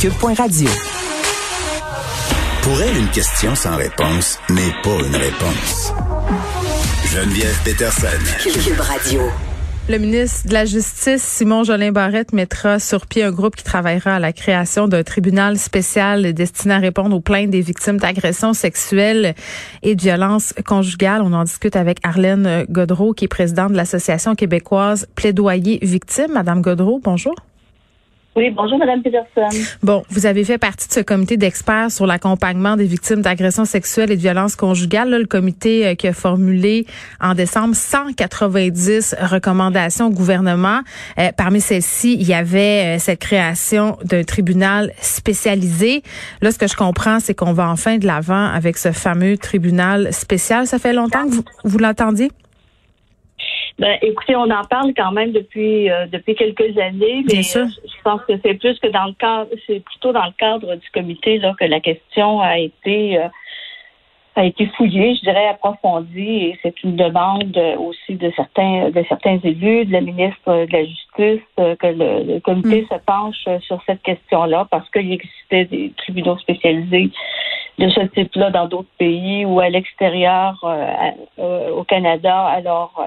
Cube.radio. Pour elle, une question sans réponse n'est pas une réponse. Geneviève Peterson. Cube Radio. Le ministre de la Justice, Simon Jolin Barrette, mettra sur pied un groupe qui travaillera à la création d'un tribunal spécial destiné à répondre aux plaintes des victimes d'agressions sexuelles et de violences conjugales. On en discute avec Arlène Godreau, qui est présidente de l'Association québécoise Plaidoyer Victimes. Madame Godreau, bonjour. Oui, bonjour, Madame Peterson. Bon, vous avez fait partie de ce comité d'experts sur l'accompagnement des victimes d'agressions sexuelles et de violences conjugales. Le comité euh, qui a formulé en décembre 190 recommandations au gouvernement. Euh, parmi celles-ci, il y avait euh, cette création d'un tribunal spécialisé. Là, ce que je comprends, c'est qu'on va enfin de l'avant avec ce fameux tribunal spécial. Ça fait longtemps que vous, vous l'entendiez? Ben, écoutez, on en parle quand même depuis euh, depuis quelques années, mais euh, je pense que c'est plus que dans le cadre, c'est plutôt dans le cadre du comité là que la question a été euh, a été fouillée, je dirais approfondie, et c'est une demande aussi de certains de certains élus, de la ministre de la Justice, que le, le comité se penche sur cette question-là parce qu'il existait des tribunaux spécialisés de ce type-là dans d'autres pays ou à l'extérieur euh, euh, au Canada. Alors euh,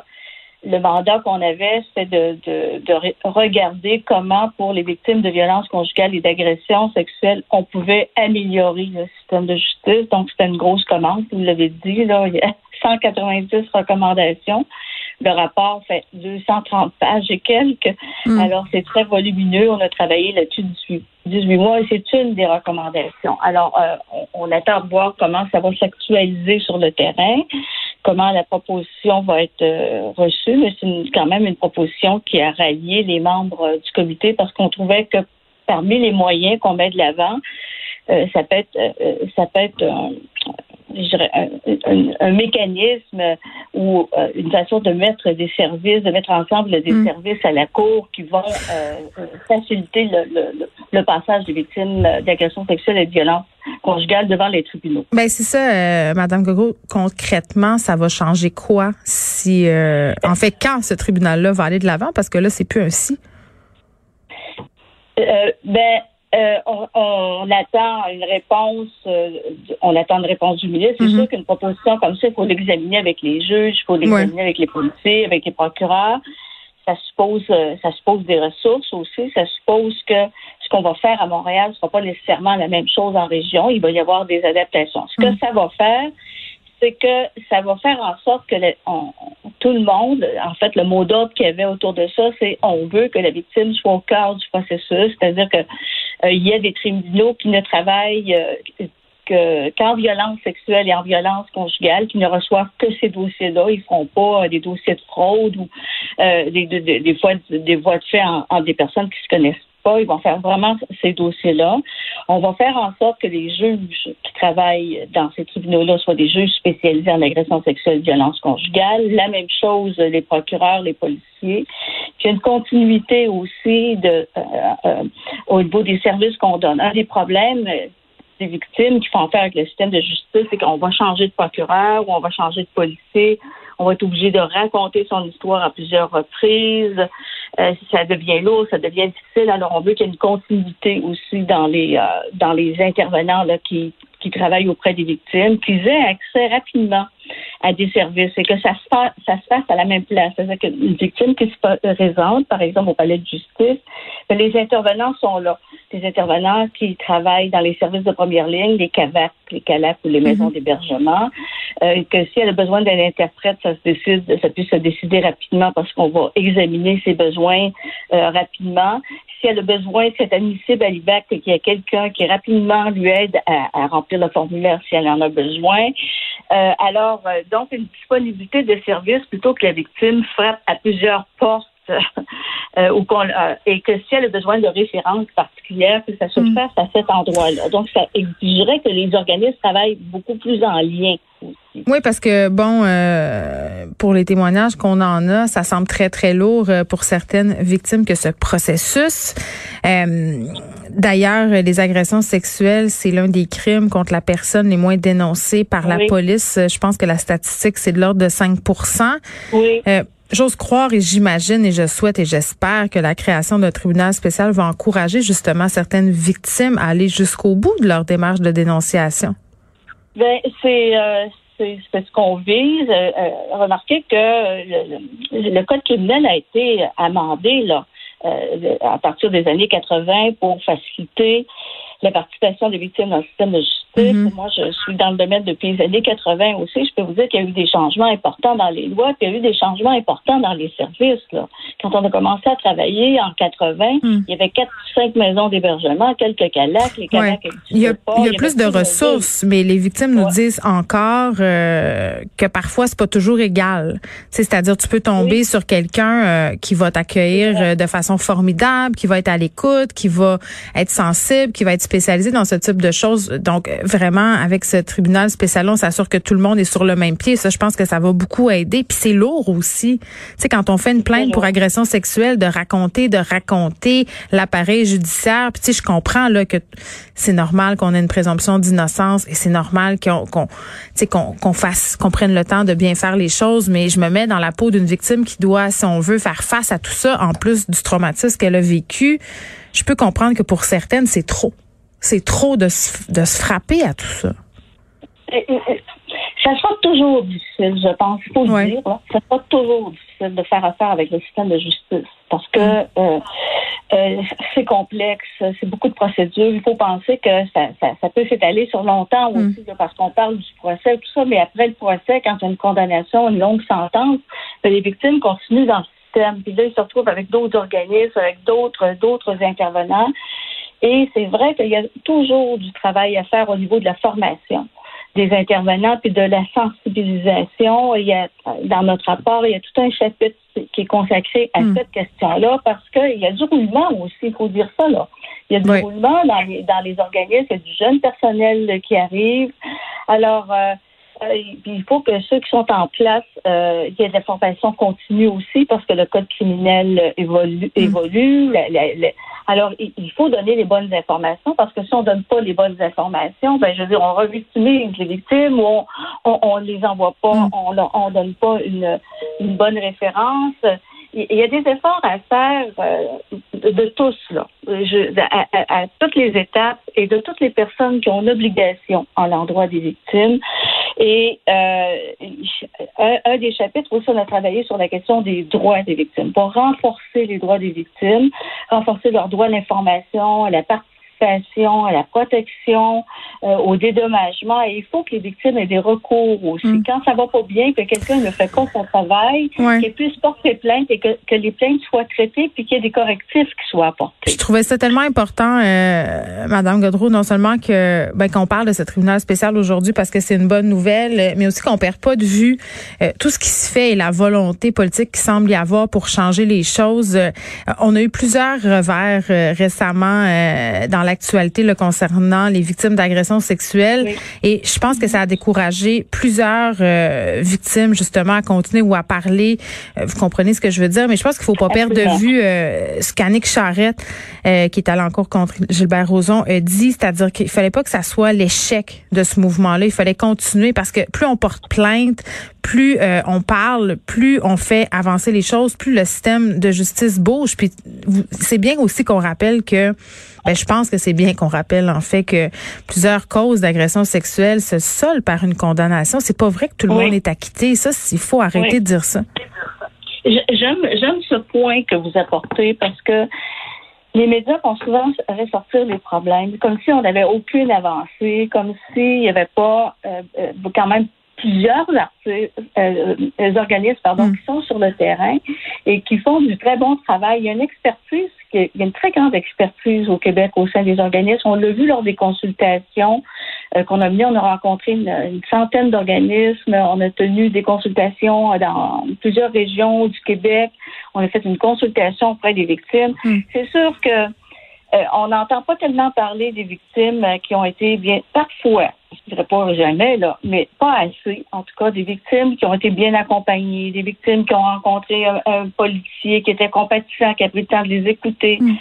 le mandat qu'on avait, c'était de, de, de re- regarder comment, pour les victimes de violences conjugales et d'agressions sexuelles, on pouvait améliorer le système de justice. Donc, c'était une grosse commande, vous l'avez dit, là, il y a 190 recommandations. Le rapport fait 230 pages et quelques. Mm. Alors, c'est très volumineux. On a travaillé là-dessus 18, 18 mois et c'est une des recommandations. Alors, euh, on, on attend de voir comment ça va s'actualiser sur le terrain comment la proposition va être euh, reçue, mais c'est quand même une proposition qui a rallié les membres euh, du comité parce qu'on trouvait que parmi les moyens qu'on met de l'avant, euh, ça peut être, ça peut être un mécanisme ou euh, une façon de mettre des services, de mettre ensemble des Mm. services à la cour qui vont euh, faciliter le, le- le- le passage des victimes d'agressions sexuelles et de violences conjugales devant les tribunaux. Ben c'est ça, euh, Madame Gogo. Concrètement, ça va changer quoi si, euh, en fait, quand ce tribunal-là va aller de l'avant, parce que là, c'est plus un si. Euh, ben, euh, on, on attend une réponse. euh, on attend une réponse du ministre. C'est Mhm. sûr qu'une proposition comme ça, il faut l'examiner avec les juges, il faut l'examiner avec les policiers, avec les procureurs. Ça suppose, euh, ça suppose des ressources aussi. Ça suppose que ce qu'on va faire à Montréal ne sera pas nécessairement la même chose en région. Il va y avoir des adaptations. Ce que Mhm. ça va faire, c'est que ça va faire en sorte que le- on- tout le monde, en fait, le mot d'ordre qu'il y avait autour de ça, c'est on veut que la victime soit au cœur du processus, c'est-à-dire que il y a des tribunaux qui ne travaillent euh, que qu'en violence sexuelle et en violence conjugale, qui ne reçoivent que ces dossiers-là. Ils feront pas euh, des dossiers de fraude ou euh, des, des, des, fois des voies de fait en, en des personnes qui se connaissent Ils vont faire vraiment ces dossiers-là. On va faire en sorte que les juges qui travaillent dans ces tribunaux-là soient des juges spécialisés en agression sexuelle et violence conjugale. La même chose, les procureurs, les policiers. Puis une continuité aussi euh, euh, au niveau des services qu'on donne. Un des problèmes des victimes qui font affaire avec le système de justice, c'est qu'on va changer de procureur ou on va changer de policier. On va être obligé de raconter son histoire à plusieurs reprises. Euh, ça devient lourd, ça devient difficile. Alors, on veut qu'il y ait une continuité aussi dans les euh, dans les intervenants qui, qui travaillent auprès des victimes, qu'ils aient accès rapidement à des services et que ça se fasse, ça se fasse à la même place. C'est-à-dire qu'une victime qui se présente, par exemple, au palais de justice, ben, les intervenants sont là. Des intervenants qui travaillent dans les services de première ligne, les CAVAC, les CALAC ou les maisons d'hébergement, euh, que si elle a besoin d'un interprète, ça se décide, ça puisse se décider rapidement parce qu'on va examiner ses besoins euh, rapidement. Si elle a besoin, c'est admissible à l'IVAC qu'il y a quelqu'un qui rapidement lui aide à, à remplir le formulaire si elle en a besoin. Euh, alors, euh, donc, une disponibilité de services plutôt que la victime frappe à plusieurs portes euh, ou qu'on euh, et que si elle a besoin de références particulières, que ça se Mm. fasse à cet endroit-là. Donc, ça exigerait que les organismes travaillent beaucoup plus en lien. aussi. Oui, parce que bon, euh, pour les témoignages qu'on en a, ça semble très très lourd euh, pour certaines victimes que ce processus. Euh, D'ailleurs, les agressions sexuelles, c'est l'un des crimes contre la personne les moins dénoncés par la Oui. police. Je pense que la statistique c'est de l'ordre de 5% Oui. Euh, J'ose croire et j'imagine et je souhaite et j'espère que la création d'un tribunal spécial va encourager justement certaines victimes à aller jusqu'au bout de leur démarche de dénonciation. Ben, c'est euh, ce qu'on vise. Euh, remarquez que le, code criminel a été amendé là à partir des années 80 pour faciliter la participation des victimes dans le système de justice. Mhm. Moi, je suis dans le domaine depuis les années 80 aussi. Je peux vous dire qu'il y a eu des changements importants dans les lois, puis il y a eu des changements importants dans les services. Là. Quand on a commencé à travailler en 80, Mhm. il y avait quatre ou cinq maisons d'hébergement, quelques calacs. Les Ouais. calacs Il y a, n'existaient pas, il y a avait plus de ressources, mais les victimes nous disent encore euh, que parfois c'est pas toujours égal. C'est-à-dire tu peux tomber Oui. sur quelqu'un euh, qui va t'accueillir euh, de façon formidable, qui va être à l'écoute, qui va être sensible, qui va être spécialisé dans ce type de choses. Donc vraiment avec ce tribunal spécial, on s'assure que tout le monde est sur le même pied. Ça, je pense que ça va beaucoup aider. Puis c'est lourd aussi. Tu sais, quand on fait une plainte pour agression sexuelle, de raconter, de raconter l'appareil judiciaire. Puis tu sais, je comprends là que c'est normal qu'on ait une présomption d'innocence et c'est normal qu'on qu'on tu sais qu'on qu'on fasse qu'on prenne le temps de bien faire les choses, mais je me mets dans la peau d'une victime qui doit si on veut faire face à tout ça en plus du traumatisme qu'elle a vécu. Je peux comprendre que pour certaines c'est trop. C'est trop de se, de se frapper à tout ça. Et- et- et- Ça sera toujours difficile, je pense. Il faut Ouais. le dire. Là. Ça sera toujours difficile de faire affaire avec le système de justice parce que euh, euh, c'est complexe, c'est beaucoup de procédures. Il faut penser que ça, ça, ça peut s'étaler sur longtemps Mm. aussi, là, parce qu'on parle du procès, tout ça, mais après le procès, quand il y a une condamnation, une longue sentence, ben, les victimes continuent dans le système. Puis là, ils se retrouvent avec d'autres organismes, avec d'autres d'autres intervenants. Et c'est vrai qu'il y a toujours du travail à faire au niveau de la formation des intervenants puis de la sensibilisation. Il y a, dans notre rapport, il y a tout un chapitre qui est consacré à Mm. cette question-là parce qu'il y a du roulement aussi, il faut dire ça là. Il y a du Oui. roulement dans les, dans les organismes, il y a du jeune personnel qui arrive. Alors, euh, il faut que ceux qui sont en place, euh, il y ait de la formation continue aussi parce que le code criminel euh, évolue. évolue La- la- la- alors, il, faut donner les bonnes informations parce que si on donne pas les bonnes informations, ben je veux dire, on revictimise les victimes ou on, on, on les envoie pas, Mm. on, on donne pas une, une bonne référence. Il il y a des efforts à faire euh, de, de tous, là, Je- à, à- à toutes les étapes et de toutes les personnes qui ont une obligation en l'endroit des victimes. Et euh, un, des chapitres aussi, on a travaillé sur la question des droits des victimes, pour renforcer les droits des victimes, renforcer leurs droits à l'information, à la participation, à la protection, euh, au dédommagement. Et il faut que les victimes aient des recours aussi. Mm. Quand ça va pas bien, que quelqu'un ne fait pas son travail, Ouais. qu'elle puisse porter plainte et que, que les plaintes soient traitées puis qu'il y ait des correctifs qui soient apportés. Je trouvais ça tellement important, euh, Madame Godreau, non seulement que ben, qu'on parle de ce tribunal spécial aujourd'hui parce que c'est une bonne nouvelle, mais aussi qu'on perd pas de vue euh, tout ce qui se fait et la volonté politique qui semble y avoir pour changer les choses. Euh, on a eu plusieurs revers euh, récemment euh, dans l'actualité concernant les victimes d'agressions sexuelles Oui. et je pense que ça a découragé plusieurs euh, victimes justement à continuer ou à parler. Euh, vous comprenez ce que je veux dire, mais je pense qu'il faut pas perdre de vue euh, ce qu'Annick Charrette, euh, qui est allée en cours contre Gilbert Rozon, a dit, c'est-à-dire qu'il fallait pas que ça soit l'échec de ce mouvement-là. Il fallait continuer parce que plus on porte plainte, plus euh, on parle, plus on fait avancer les choses, plus le système de justice bouge. Puis c'est bien aussi qu'on rappelle que, ben, je pense que c'est bien qu'on rappelle en fait que plusieurs causes d'agression sexuelle se solent par une condamnation. C'est pas vrai que tout le Oui. monde est acquitté. Ça, il faut arrêter Oui. de dire ça. J'aime, j'aime ce point que vous apportez parce que les médias font souvent ressortir les problèmes, comme si on n'avait aucune avancée, comme s'il n'y avait pas euh, euh, quand même plusieurs artistes, euh, euh, organismes pardon, Mm. qui sont sur le terrain et qui font du très bon travail. Il y a une expertise, il y a une très grande expertise au Québec au sein des organismes. On l'a vu lors des consultations qu'on a mené. On a rencontré une, centaine d'organismes. On a tenu des consultations dans plusieurs régions du Québec. On a fait une consultation auprès des victimes. Hmm. C'est sûr que on n'entend pas tellement parler des victimes qui ont été bien parfois je dirais pas jamais, là, mais pas assez, en tout cas, des victimes qui ont été bien accompagnées, des victimes qui ont rencontré un, policier qui était compatissant, qui a pris le temps de les écouter. Mm.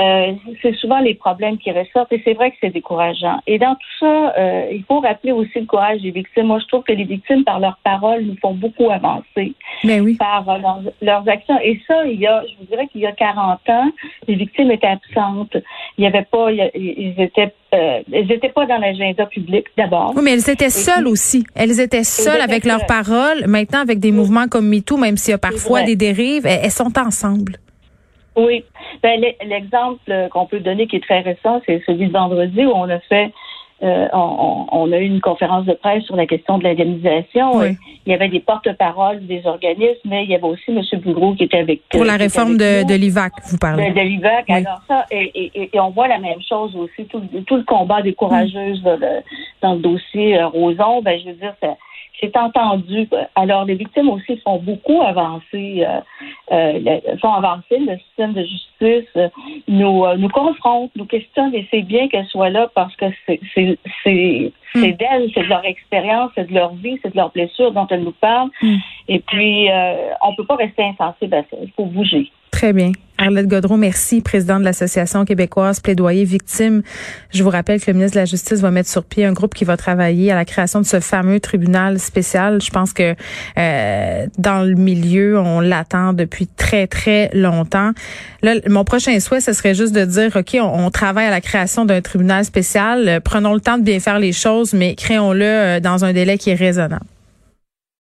Euh, c'est souvent les problèmes qui ressortent et c'est vrai que c'est décourageant. Et dans tout ça, euh, il faut rappeler aussi le courage des victimes. Moi, je trouve que les victimes, par leurs paroles, nous font beaucoup avancer. Mais oui. Par euh, leurs, actions. Et ça, il y a, je vous dirais qu'il y a 40 ans, les victimes étaient absentes. Il y avait pas, ils étaient, ils étaient pas dans l'agenda public d'abord. Oui, mais elles étaient seules aussi. Elles étaient seules avec leurs paroles. Maintenant, avec des mouvements comme MeToo, même s'il y a parfois des dérives, elles sont ensemble. Oui. Ben, l'exemple qu'on peut donner qui est très récent, c'est celui de vendredi où on a fait euh, on, a eu une conférence de presse sur la question de l'indemnisation. Il y avait des porte-paroles des organismes, mais il y avait aussi M. Bougreau qui était avec Pour la réforme de, de l'IVAC, vous parlez. De, l'IVAC. Alors ça, et, on voit la même chose aussi, tout, le combat des courageuses dans le dossier euh, Roson, ben je veux dire, ça c'est entendu. Alors, les victimes aussi font beaucoup avancer, euh, euh, font avancer le système de justice, euh, nous, nous confrontent, nous questionnent, et c'est bien qu'elles soient là parce que c'est hmm. d'elles, c'est de leur expérience, c'est de leur vie, c'est de leurs blessures dont elles nous parlent. Hmm. Et puis, on peut pas rester insensible à ça. Il faut bouger. Très bien. Arlette Godreau, merci, présidente de l'Association québécoise Plaidoyer Victimes. Je vous rappelle que le ministre de la Justice va mettre sur pied un groupe qui va travailler à la création de ce fameux tribunal spécial. Je pense que euh, dans le milieu, on l'attend depuis très, très longtemps. Mon prochain souhait, ce serait juste de dire, OK, on, travaille à la création d'un tribunal spécial. prenons le temps de bien faire les choses, mais créons-le euh, dans un délai qui est raisonnable.